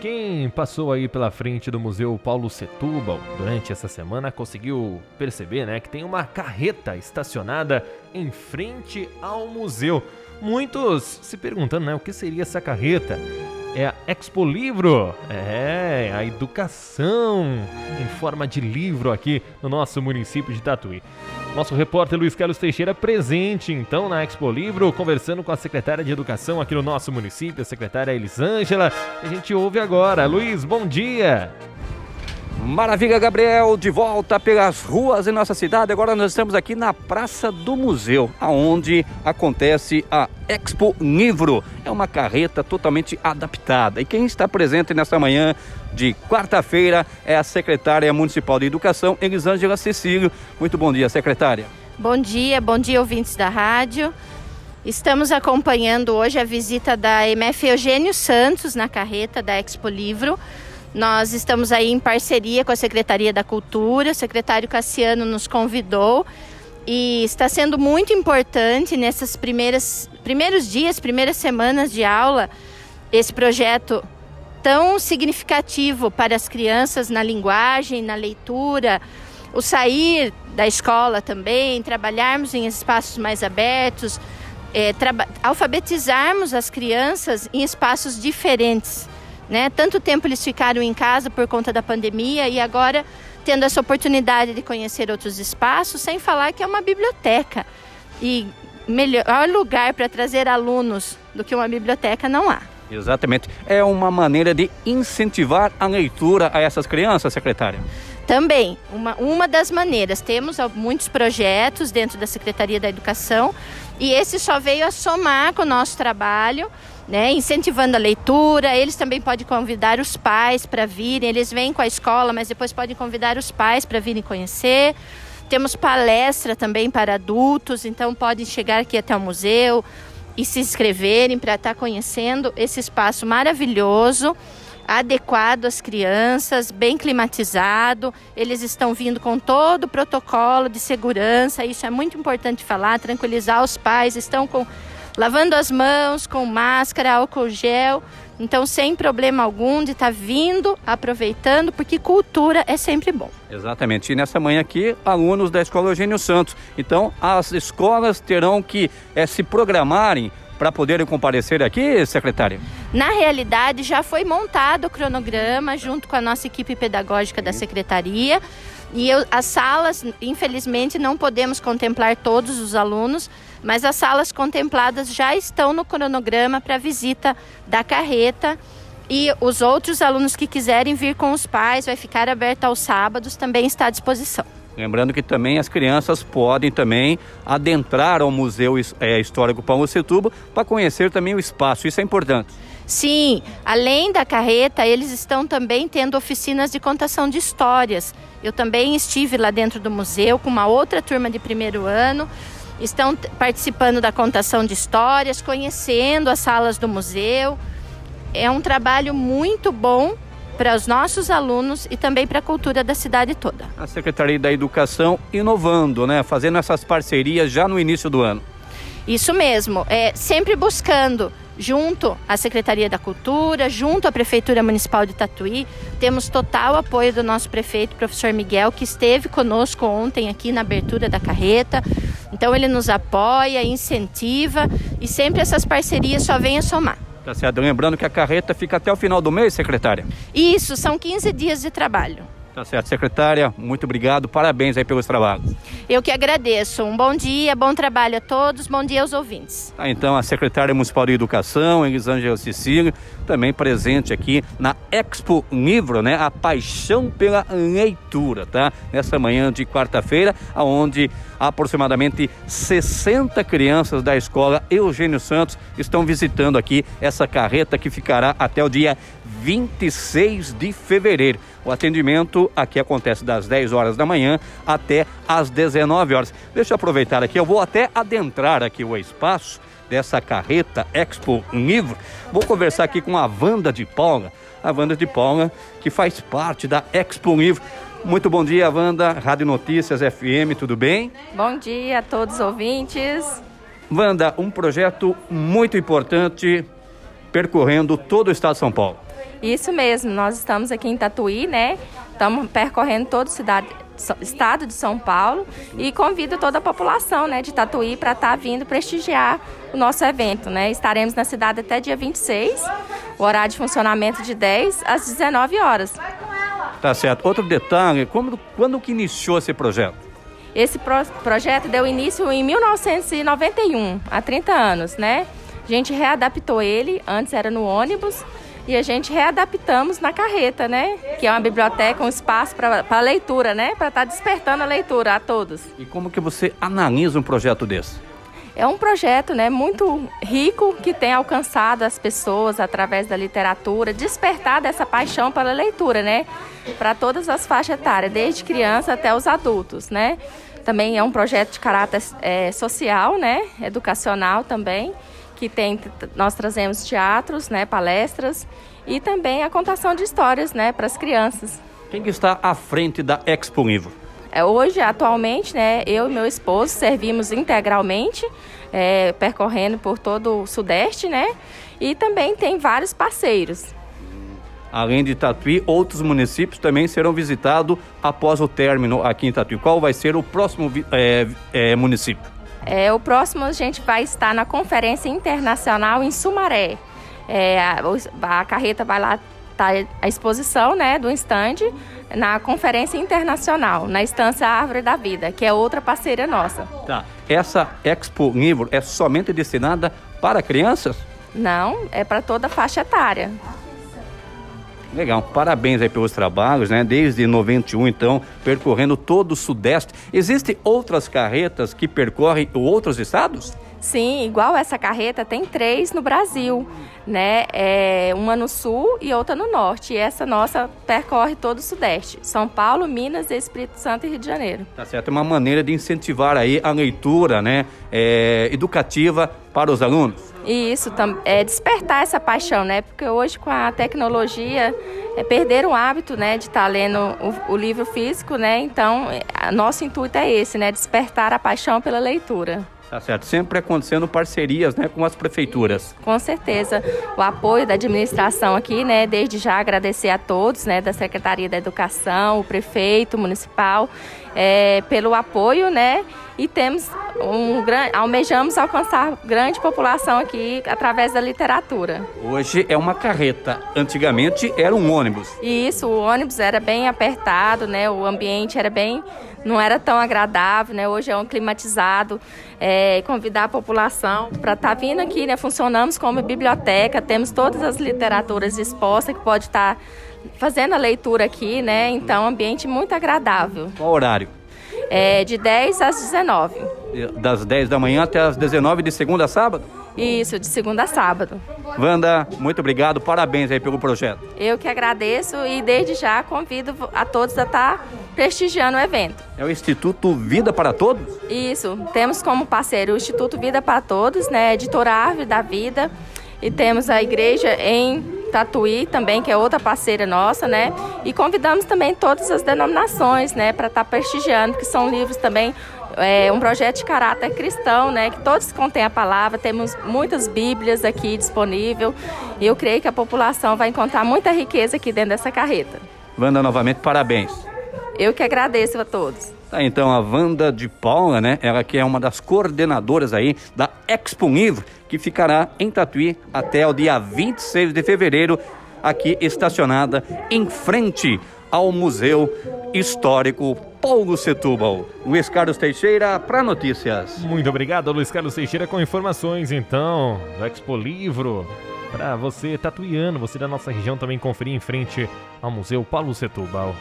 Quem passou aí pela frente do Museu Paulo Setúbal durante essa semana conseguiu perceber, né, que tem uma carreta estacionada em frente ao museu. Muitos se perguntando, né, o que seria essa carreta? É a Expo Livro, é a educação em forma de livro aqui no nosso município de Tatuí. Nosso repórter Luiz Carlos Teixeira presente então na Expo Livro, conversando com a secretária de Educação aqui no nosso município, a secretária Elisângela. A gente ouve agora. Luiz, bom dia! Maravilha, Gabriel, de volta pelas ruas em nossa cidade. Agora nós estamos aqui na Praça do Museu, aonde acontece a Expo Livro. É uma carreta totalmente adaptada. E quem está presente nessa manhã de quarta-feira é a secretária municipal de Educação, Elisângela Cecílio. Muito bom dia, secretária. Bom dia, bom dia, ouvintes da rádio. Estamos acompanhando hoje a visita da MF Eugênio Santos na carreta da Expo Livro nós estamos aí em parceria com a Secretaria da Cultura, o secretário Cassiano nos convidou e está sendo muito importante nessas primeiras primeiros dias, primeiras semanas de aula, esse projeto tão significativo para as crianças na linguagem, na leitura, o sair da escola também, trabalharmos em espaços mais abertos, é, alfabetizarmos as crianças em espaços diferentes. Né? Tanto tempo eles ficaram em casa por conta da pandemia e agora tendo essa oportunidade de conhecer outros espaços, sem falar que é uma biblioteca. E melhor lugar para trazer alunos do que uma biblioteca não há. Exatamente. É uma maneira de incentivar a leitura a essas crianças, secretária? Também, uma, uma das maneiras. Temos muitos projetos dentro da Secretaria da Educação e esse só veio a somar com o nosso trabalho né, incentivando a leitura. Eles também podem convidar os pais para virem. Eles vêm com a escola, mas depois podem convidar os pais para virem conhecer. Temos palestra também para adultos, então podem chegar aqui até o museu e se inscreverem para estar tá conhecendo esse espaço maravilhoso, adequado às crianças, bem climatizado. Eles estão vindo com todo o protocolo de segurança, isso é muito importante falar, tranquilizar os pais, estão com lavando as mãos com máscara, álcool gel. Então, sem problema algum de estar tá vindo, aproveitando, porque cultura é sempre bom. Exatamente. E nessa manhã aqui, alunos da Escola Eugênio Santos. Então, as escolas terão que é, se programarem para poderem comparecer aqui, secretária? Na realidade, já foi montado o cronograma junto com a nossa equipe pedagógica da secretaria. E eu, as salas, infelizmente, não podemos contemplar todos os alunos, mas as salas contempladas já estão no cronograma para visita da carreta. E os outros alunos que quiserem vir com os pais, vai ficar aberto aos sábados, também está à disposição. Lembrando que também as crianças podem também adentrar ao Museu é, Histórico Paulo Setúbal para conhecer também o espaço, isso é importante. Sim, além da carreta, eles estão também tendo oficinas de contação de histórias. Eu também estive lá dentro do museu com uma outra turma de primeiro ano estão participando da contação de histórias, conhecendo as salas do museu. É um trabalho muito bom para os nossos alunos e também para a cultura da cidade toda. A Secretaria da Educação inovando, né? Fazendo essas parcerias já no início do ano. Isso mesmo, é sempre buscando junto à Secretaria da Cultura, junto à Prefeitura Municipal de Tatuí. Temos total apoio do nosso prefeito, professor Miguel, que esteve conosco ontem aqui na abertura da carreta. Então ele nos apoia, incentiva e sempre essas parcerias só vêm a somar. Tá certo. Lembrando que a carreta fica até o final do mês, secretária? Isso, são 15 dias de trabalho. Tá certo, secretária, muito obrigado, parabéns aí pelos trabalhos. Eu que agradeço. Um bom dia, bom trabalho a todos, bom dia aos ouvintes. Tá, então, a secretária municipal de Educação, Elisângela Cecília, também presente aqui na Expo Livro, né? A paixão pela leitura, tá? Nessa manhã de quarta-feira, aonde aproximadamente 60 crianças da escola Eugênio Santos estão visitando aqui essa carreta que ficará até o dia 26 de fevereiro. O atendimento aqui acontece das 10 horas da manhã até as 19 horas. Deixa eu aproveitar aqui, eu vou até adentrar aqui o espaço dessa carreta Expo Livro. Vou conversar aqui com a Wanda de Paula, a Wanda de Paula, que faz parte da Expo Livro. Muito bom dia, Wanda, Rádio Notícias FM, tudo bem? Bom dia a todos os ouvintes. Wanda, um projeto muito importante percorrendo todo o estado de São Paulo. Isso mesmo, nós estamos aqui em Tatuí, né? Estamos percorrendo todo o cidade, estado de São Paulo e convido toda a população né, de Tatuí para estar tá vindo prestigiar o nosso evento. Né? Estaremos na cidade até dia 26, o horário de funcionamento de 10 às 19 horas. Tá certo. Outro detalhe, como, quando que iniciou esse projeto? Esse pro, projeto deu início em 1991, há 30 anos, né? A gente readaptou ele, antes era no ônibus, e a gente readaptamos na carreta, né? Que é uma biblioteca, um espaço para leitura, né? Para estar tá despertando a leitura a todos. E como que você analisa um projeto desse? É um projeto né, muito rico que tem alcançado as pessoas através da literatura, despertar dessa paixão pela leitura, né? Para todas as faixas etárias, desde criança até os adultos, né? Também é um projeto de caráter é, social, né? Educacional também, que tem, nós trazemos teatros, né? Palestras e também a contação de histórias, né? Para as crianças. Quem que está à frente da Expo Livro? É, hoje, atualmente, né, eu e meu esposo servimos integralmente, é, percorrendo por todo o Sudeste, né? E também tem vários parceiros. Além de Tatuí, outros municípios também serão visitados após o término aqui em Tatuí. Qual vai ser o próximo é, é, município? É, o próximo a gente vai estar na Conferência Internacional em Sumaré. É, a, a carreta vai lá tá a exposição né, do stand na Conferência Internacional, na Estância Árvore da Vida, que é outra parceira nossa. Tá. Essa Expo Livro é somente destinada para crianças? Não, é para toda a faixa etária. Legal, parabéns aí pelos trabalhos, né? Desde 91, então, percorrendo todo o Sudeste. Existem outras carretas que percorrem outros estados? Sim, igual essa carreta, tem três no Brasil, né? É, uma no sul e outra no norte. E essa nossa percorre todo o Sudeste. São Paulo, Minas, Espírito Santo e Rio de Janeiro. Tá certo, é uma maneira de incentivar aí a leitura, né? É, educativa para os alunos. E isso é despertar essa paixão, né? Porque hoje com a tecnologia é perder o hábito, né, de estar tá lendo o, o livro físico, né? Então, é, nosso intuito é esse, né, despertar a paixão pela leitura. Tá certo. Sempre acontecendo parcerias né, com as prefeituras. Com certeza. O apoio da administração aqui, né? Desde já agradecer a todos, né? Da Secretaria da Educação, o prefeito municipal, é, pelo apoio, né? E temos um grande. almejamos alcançar grande população aqui através da literatura. Hoje é uma carreta. Antigamente era um ônibus. Isso, o ônibus era bem apertado, né? O ambiente era bem não era tão agradável, né? Hoje é um climatizado. É, convidar a população para estar tá vindo aqui, né? Funcionamos como biblioteca, temos todas as literaturas expostas que pode estar tá fazendo a leitura aqui, né? Então, um ambiente muito agradável. Qual horário? É, de 10 às 19. Das 10 da manhã até as 19 de segunda a sábado? Isso, de segunda a sábado. Wanda, muito obrigado, parabéns aí pelo projeto. Eu que agradeço e desde já convido a todos a estar tá prestigiando o evento. É o Instituto Vida para Todos? Isso, temos como parceiro o Instituto Vida para Todos, né, editora Árvore da Vida, e temos a igreja em Tatuí também, que é outra parceira nossa, né? E convidamos também todas as denominações, né, para estar tá prestigiando, que são livros também é um projeto de caráter cristão, né, que todos contêm a palavra, temos muitas bíblias aqui disponível e eu creio que a população vai encontrar muita riqueza aqui dentro dessa carreta. Wanda, novamente, parabéns. Eu que agradeço a todos. Tá, então a Wanda de Paula, né, ela que é uma das coordenadoras aí da Expo Livro, que ficará em Tatuí até o dia 26 de fevereiro, aqui estacionada em frente ao Museu Histórico Paulo Setúbal. Luiz Carlos Teixeira para notícias. Muito obrigado, Luiz Carlos Teixeira, com informações então do Expo Livro. Para você tatuiano, você da nossa região também conferir em frente ao Museu Paulo Setúbal.